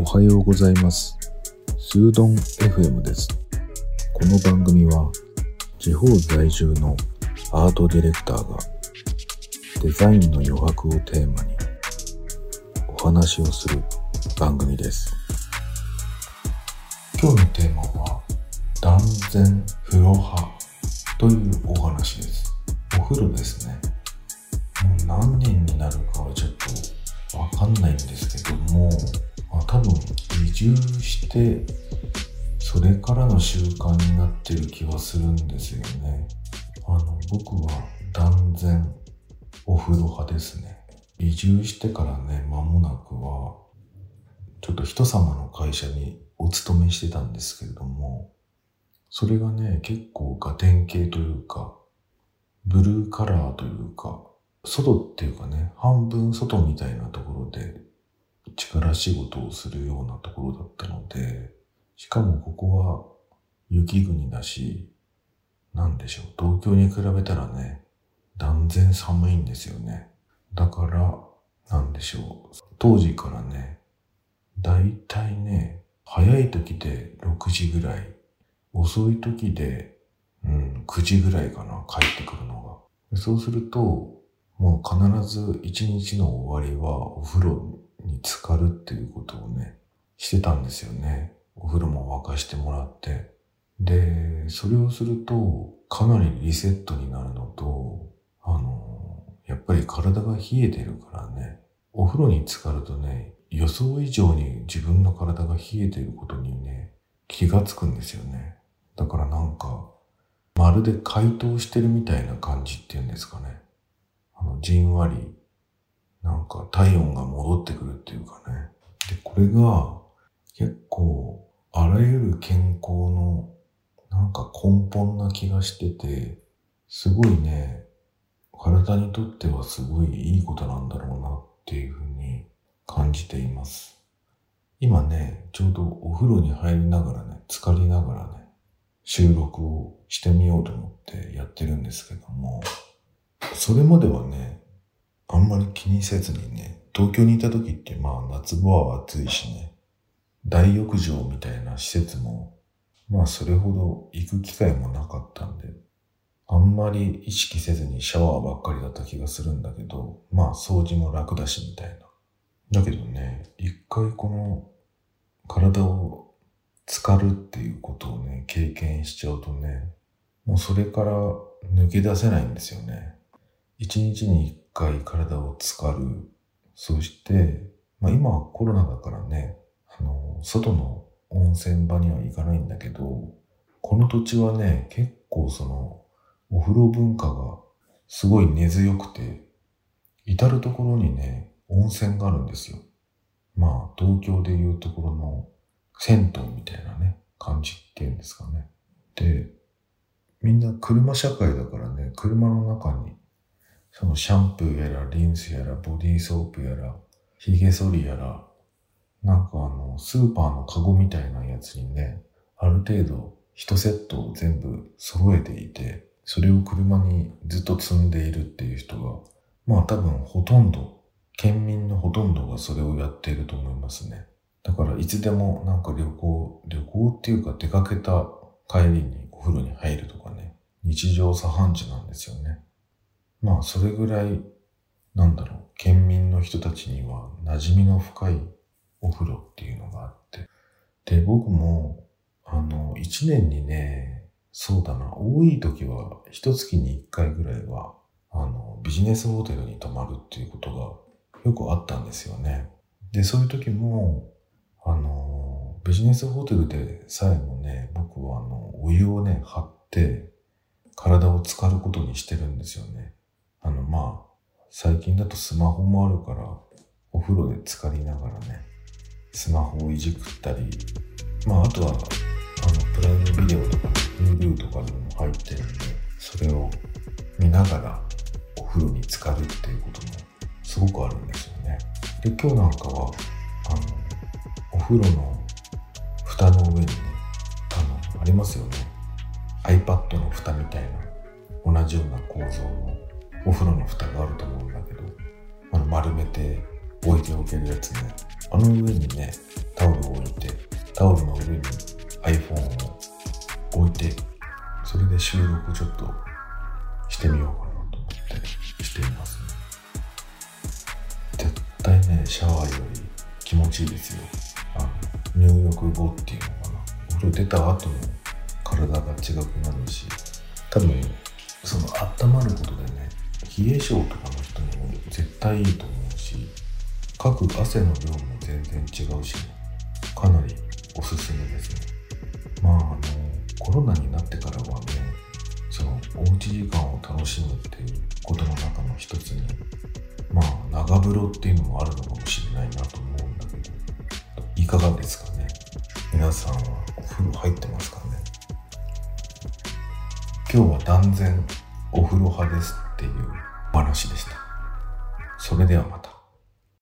おはようございます。スードン FM です。この番組は地方在住のアートディレクターがデザインの余白をテーマにお話をする番組です。今日のテーマは断然風呂派というお話です。お風呂ですね。住してそれからの習慣になってる気はするんですよね。あの僕は断然お風呂派ですね。移住してからね、間もなくはちょっと人様の会社にお勤めしてたんですけれども、それがね、結構ガテン系というか、ブルーカラーというか、外っていうかね、半分外みたいなところで力仕事をするようなところだったので、しかもここは雪国だし、なんでしょう、東京に比べたらね、断然寒いんですよね。だから、なんでしょう、当時からね、だいたいね、早い時で6時ぐらい、遅い時で、うん、9時ぐらいかな、帰ってくるのが。そうすると、もう必ず一日の終わりはお風呂浸かるっていうことをね、してたんですよね。お風呂も沸かしてもらって。で、それをすると、かなりリセットになるのと、あの、やっぱり体が冷えてるからね、お風呂に浸かるとね、予想以上に自分の体が冷えてることにね、気がつくんですよね。だからなんか、まるで解凍してるみたいな感じっていうんですかね。あの、じんわり、なんか体温が戻ってくるっていうかね。で、これが結構あらゆる健康のなんか根本な気がしてて、すごいね、体にとってはすごいいいことなんだろうなっていうふうに感じています。今ね、ちょうどお風呂に入りながらね、浸かりながらね、収録をしてみようと思ってやってるんですけども、それまではね、あんまり気にせずにね、東京にいた時ってまあ夏場は暑いしね、大浴場みたいな施設も、まあそれほど行く機会もなかったんで、あんまり意識せずにシャワーばっかりだった気がするんだけど、まあ掃除も楽だしみたいな。だけどね、一回この体を浸かるっていうことをね、経験しちゃうとね、もうそれから抜け出せないんですよね。一日に一回体を浸かる。そして、まあ今はコロナだからね、あの、外の温泉場には行かないんだけど、この土地はね、結構その、お風呂文化がすごい根強くて、至るところにね、温泉があるんですよ。まあ、東京でいうところの銭湯みたいなね、感じっていうんですかね。で、みんな車社会だからね、車の中に、そのシャンプーやら、リンスやら、ボディーソープやら、髭剃りやら、なんかあの、スーパーのカゴみたいなやつにね、ある程度、一セットを全部揃えていて、それを車にずっと積んでいるっていう人が、まあ多分ほとんど、県民のほとんどがそれをやっていると思いますね。だからいつでもなんか旅行、旅行っていうか出かけた帰りにお風呂に入るとかね、日常茶飯事なんですよね。まあそれぐらい、なんだろう、県民の人たちには馴染みの深いお風呂っていうのがあって。で、僕も、あの、一年にね、そうだな、多い時は一月に一回ぐらいは、あの、ビジネスホテルに泊まるっていうことがよくあったんですよね。で、そういう時も、あの、ビジネスホテルでさえもね、僕はあの、お湯をね、張って、体を浸かることにしてるんですよね。まあ、最近だとスマホもあるから、お風呂で浸かりながらね、スマホをいじくったり、まあ、あとは、あの、プライムビデオとか、Hulu とかにも入ってるんで、それを見ながらお風呂に浸かるっていうこともすごくあるんですよね。で、今日なんかは、あの、お風呂の蓋の上にね、あの、ありますよね。iPad の蓋みたいな、同じような構造のお風呂の蓋があると思うんだけど、あの丸めて置いておけるやつね。あの上にね、タオルを置いて、タオルの上に iPhone を置いて、それで収録ちょっとしてみようかなと思ってしていますね。絶対ね、シャワーより気持ちいいですよ。あの入浴後っていうのかな。お風呂出た後の体が違くなるし、多分、その温まることでね、冷え性とかの人にも絶対いいと思うし、かく汗の量も全然違うし、ねかなりおすすめですね。まあ、あの、コロナになってからはね、その、おうち時間を楽しむっていうことの中の一つに、まあ、長風呂っていうのもあるのかもしれないなと思うんだけど、いかがですかね？皆さんはお風呂入ってますかね？今日は断然お風呂派ですっていう話でした。それではまた。